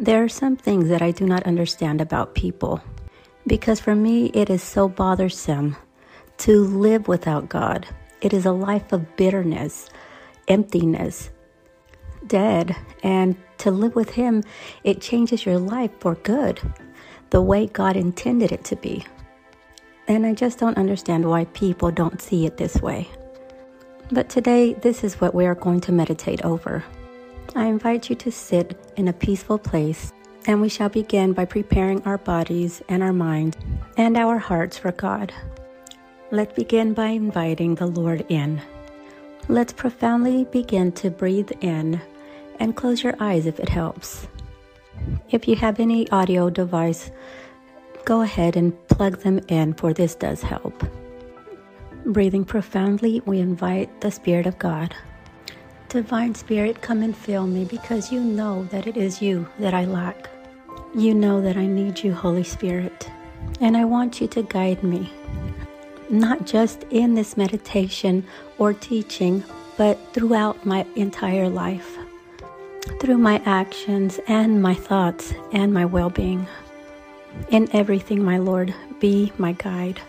There are some things that I do not understand about people because for me it is so bothersome to live without God. It is a life of bitterness, emptiness, dead, and to live with Him, it changes your life for good, the way God intended it to be. And I just don't understand why people don't see it this way. But today, this is what we are going to meditate over. I invite you to sit in a peaceful place, and we shall begin by preparing our bodies and our minds and our hearts for God. Let's begin by inviting the Lord in. Let's profoundly begin to breathe in and close your eyes if it helps. If you have any audio device, go ahead and plug them in, for this does help. Breathing profoundly, we invite the Spirit of God. Divine Spirit, come and fill me because you know that it is you that I lack. You know that I need you, Holy Spirit, and I want you to guide me, not just in this meditation or teaching, but throughout my entire life through my actions and my thoughts and my well being. In everything, my Lord, be my guide.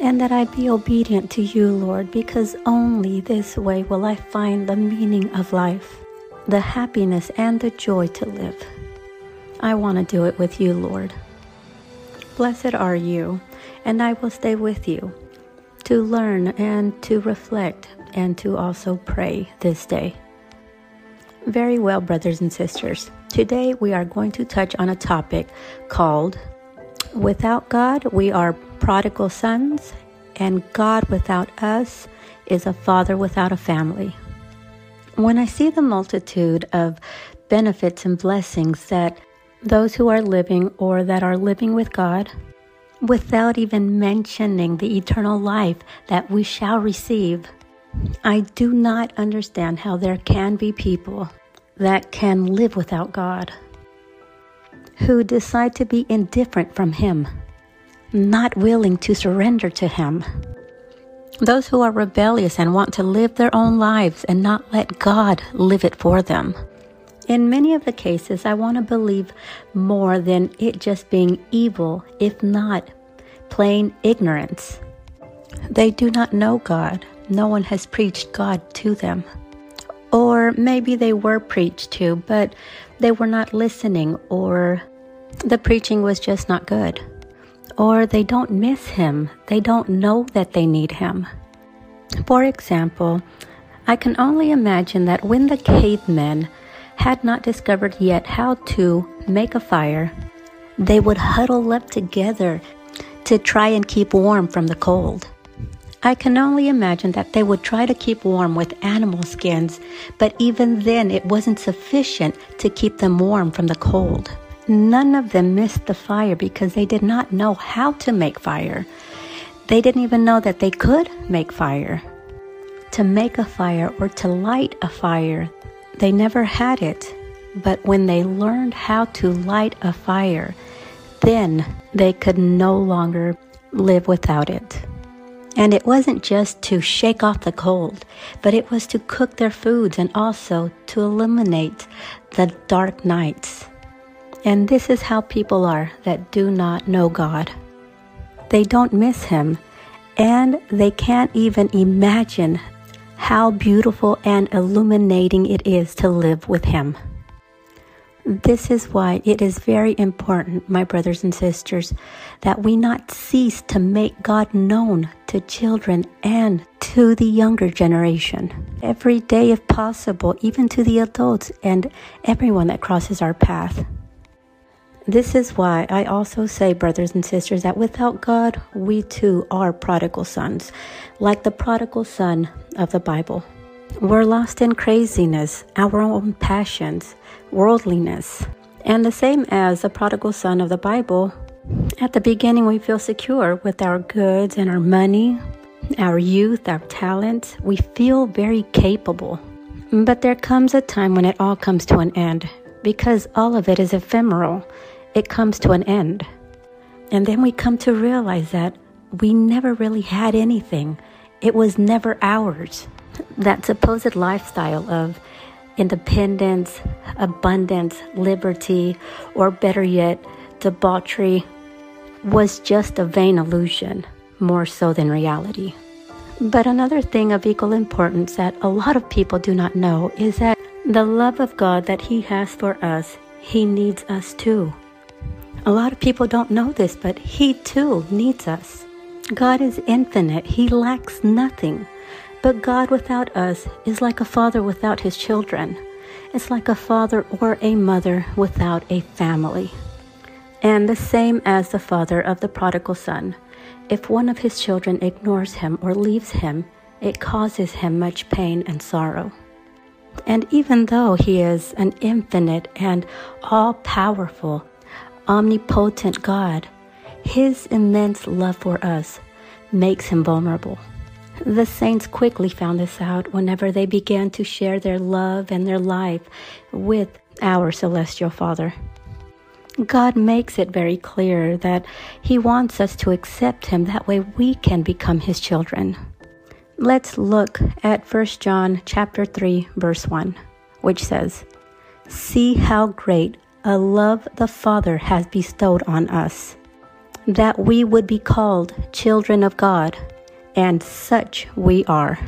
And that I be obedient to you, Lord, because only this way will I find the meaning of life, the happiness and the joy to live. I want to do it with you, Lord. Blessed are you, and I will stay with you to learn and to reflect and to also pray this day. Very well, brothers and sisters. Today we are going to touch on a topic called Without God, we are prodigal sons, and God without us is a father without a family. When I see the multitude of benefits and blessings that those who are living or that are living with God, without even mentioning the eternal life that we shall receive, I do not understand how there can be people that can live without God, who decide to be indifferent from Him, not willing to surrender to Him. Those who are rebellious and want to live their own lives and not let God live it for them. In many of the cases, I want to believe more than it just being evil, if not plain ignorance. They do not know God. No one has preached God to them. Or maybe they were preached to, but they were not listening, or the preaching was just not good. Or they don't miss him, they don't know that they need him. For example, I can only imagine that when the cavemen had not discovered yet how to make a fire, they would huddle up together to try and keep warm from the cold. I can only imagine that they would try to keep warm with animal skins, but even then it wasn't sufficient to keep them warm from the cold. None of them missed the fire because they did not know how to make fire. They didn't even know that they could make fire. To make a fire or to light a fire, they never had it. But when they learned how to light a fire, then they could no longer live without it. And it wasn't just to shake off the cold, but it was to cook their foods and also to eliminate the dark nights. And this is how people are that do not know God. They don't miss Him, and they can't even imagine how beautiful and illuminating it is to live with Him. This is why it is very important, my brothers and sisters, that we not cease to make God known to children and to the younger generation. Every day, if possible, even to the adults and everyone that crosses our path. This is why I also say, brothers and sisters, that without God, we too are prodigal sons, like the prodigal son of the Bible. We're lost in craziness, our own passions, worldliness. And the same as the prodigal son of the Bible, at the beginning we feel secure with our goods and our money, our youth, our talents. We feel very capable. But there comes a time when it all comes to an end because all of it is ephemeral. It comes to an end. And then we come to realize that we never really had anything, it was never ours. That supposed lifestyle of independence, abundance, liberty, or better yet, debauchery was just a vain illusion, more so than reality. But another thing of equal importance that a lot of people do not know is that the love of God that He has for us, He needs us too. A lot of people don't know this, but He too needs us. God is infinite, He lacks nothing. But God without us is like a father without his children. It's like a father or a mother without a family. And the same as the father of the prodigal son. If one of his children ignores him or leaves him, it causes him much pain and sorrow. And even though he is an infinite and all powerful, omnipotent God, his immense love for us makes him vulnerable. The saints quickly found this out whenever they began to share their love and their life with our Celestial Father. God makes it very clear that He wants us to accept Him. That way we can become His children. Let's look at 1 John chapter 3 verse 1, which says, "See how great a love the Father has bestowed on us, that we would be called children of God." and such we are.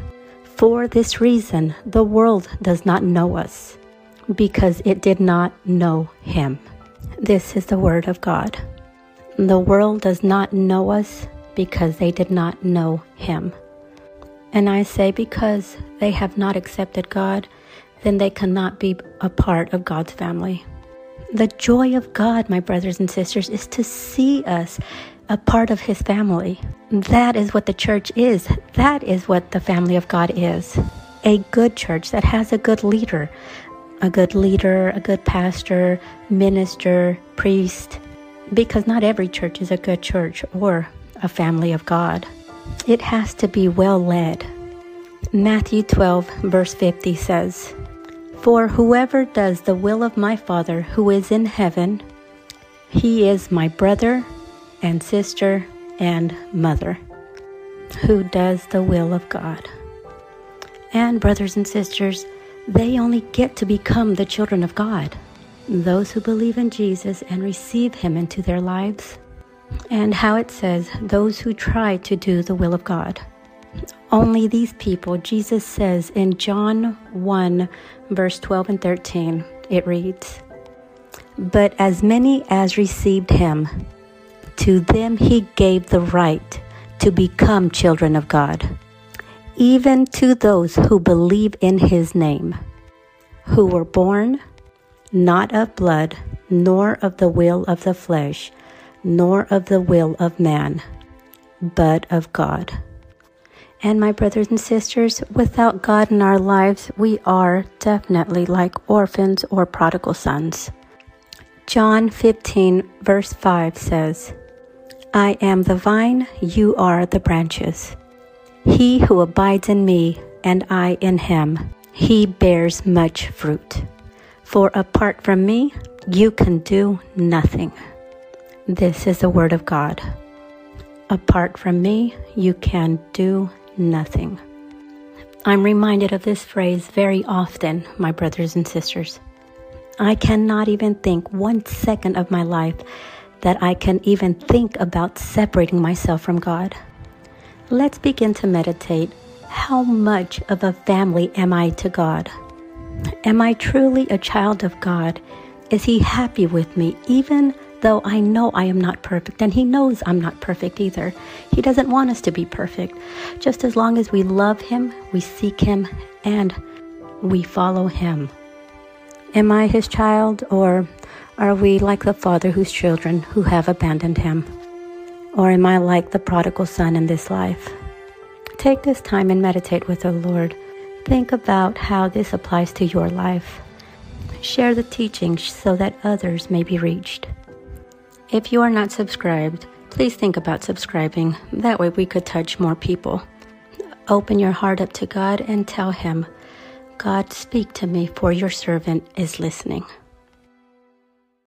For this reason, the world does not know us, because it did not know him. This is the word of God. The world does not know us because they did not know him. And I say because they have not accepted God, then they cannot be a part of God's family. The joy of God, my brothers and sisters, is to see us a part of his family. That is what the church is. That is what the family of God is. A good church that has a good leader, a good leader, a good pastor, minister, priest. Because not every church is a good church or a family of God. It has to be well led. Matthew 12, verse 50 says, For whoever does the will of my Father who is in heaven, he is my brother and sister and mother who does the will of God. And, brothers and sisters, they only get to become the children of God, those who believe in Jesus and receive Him into their lives. And how it says, those who try to do the will of God. Only these people, Jesus says in John 1, verse 12 and 13, it reads, But as many as received Him, to them he gave the right to become children of God, even to those who believe in his name, who were born not of blood, nor of the will of the flesh, nor of the will of man, but of God. And my brothers and sisters, without God in our lives, we are definitely like orphans or prodigal sons. John 15, verse 5 says, I am the vine, you are the branches. He who abides in me, and I in him, he bears much fruit. For apart from me, you can do nothing. This is the word of God. Apart from me, you can do nothing. I'm reminded of this phrase very often, my brothers and sisters. I cannot even think one second of my life that I can even think about separating myself from God. Let's begin to meditate. How much of a family am I to God? Am I truly a child of God? Is He happy with me, even though I know I am not perfect? And He knows I'm not perfect either. He doesn't want us to be perfect. Just as long as we love Him, we seek Him, and we follow Him. Am I His child, or are we like the father whose children who have abandoned him? Or am I like the prodigal son in this life? Take this time and meditate with the Lord. Think about how this applies to your life. Share the teachings so that others may be reached. If you are not subscribed, please think about subscribing. That way we could touch more people. Open your heart up to God and tell Him, God, speak to me, for your servant is listening.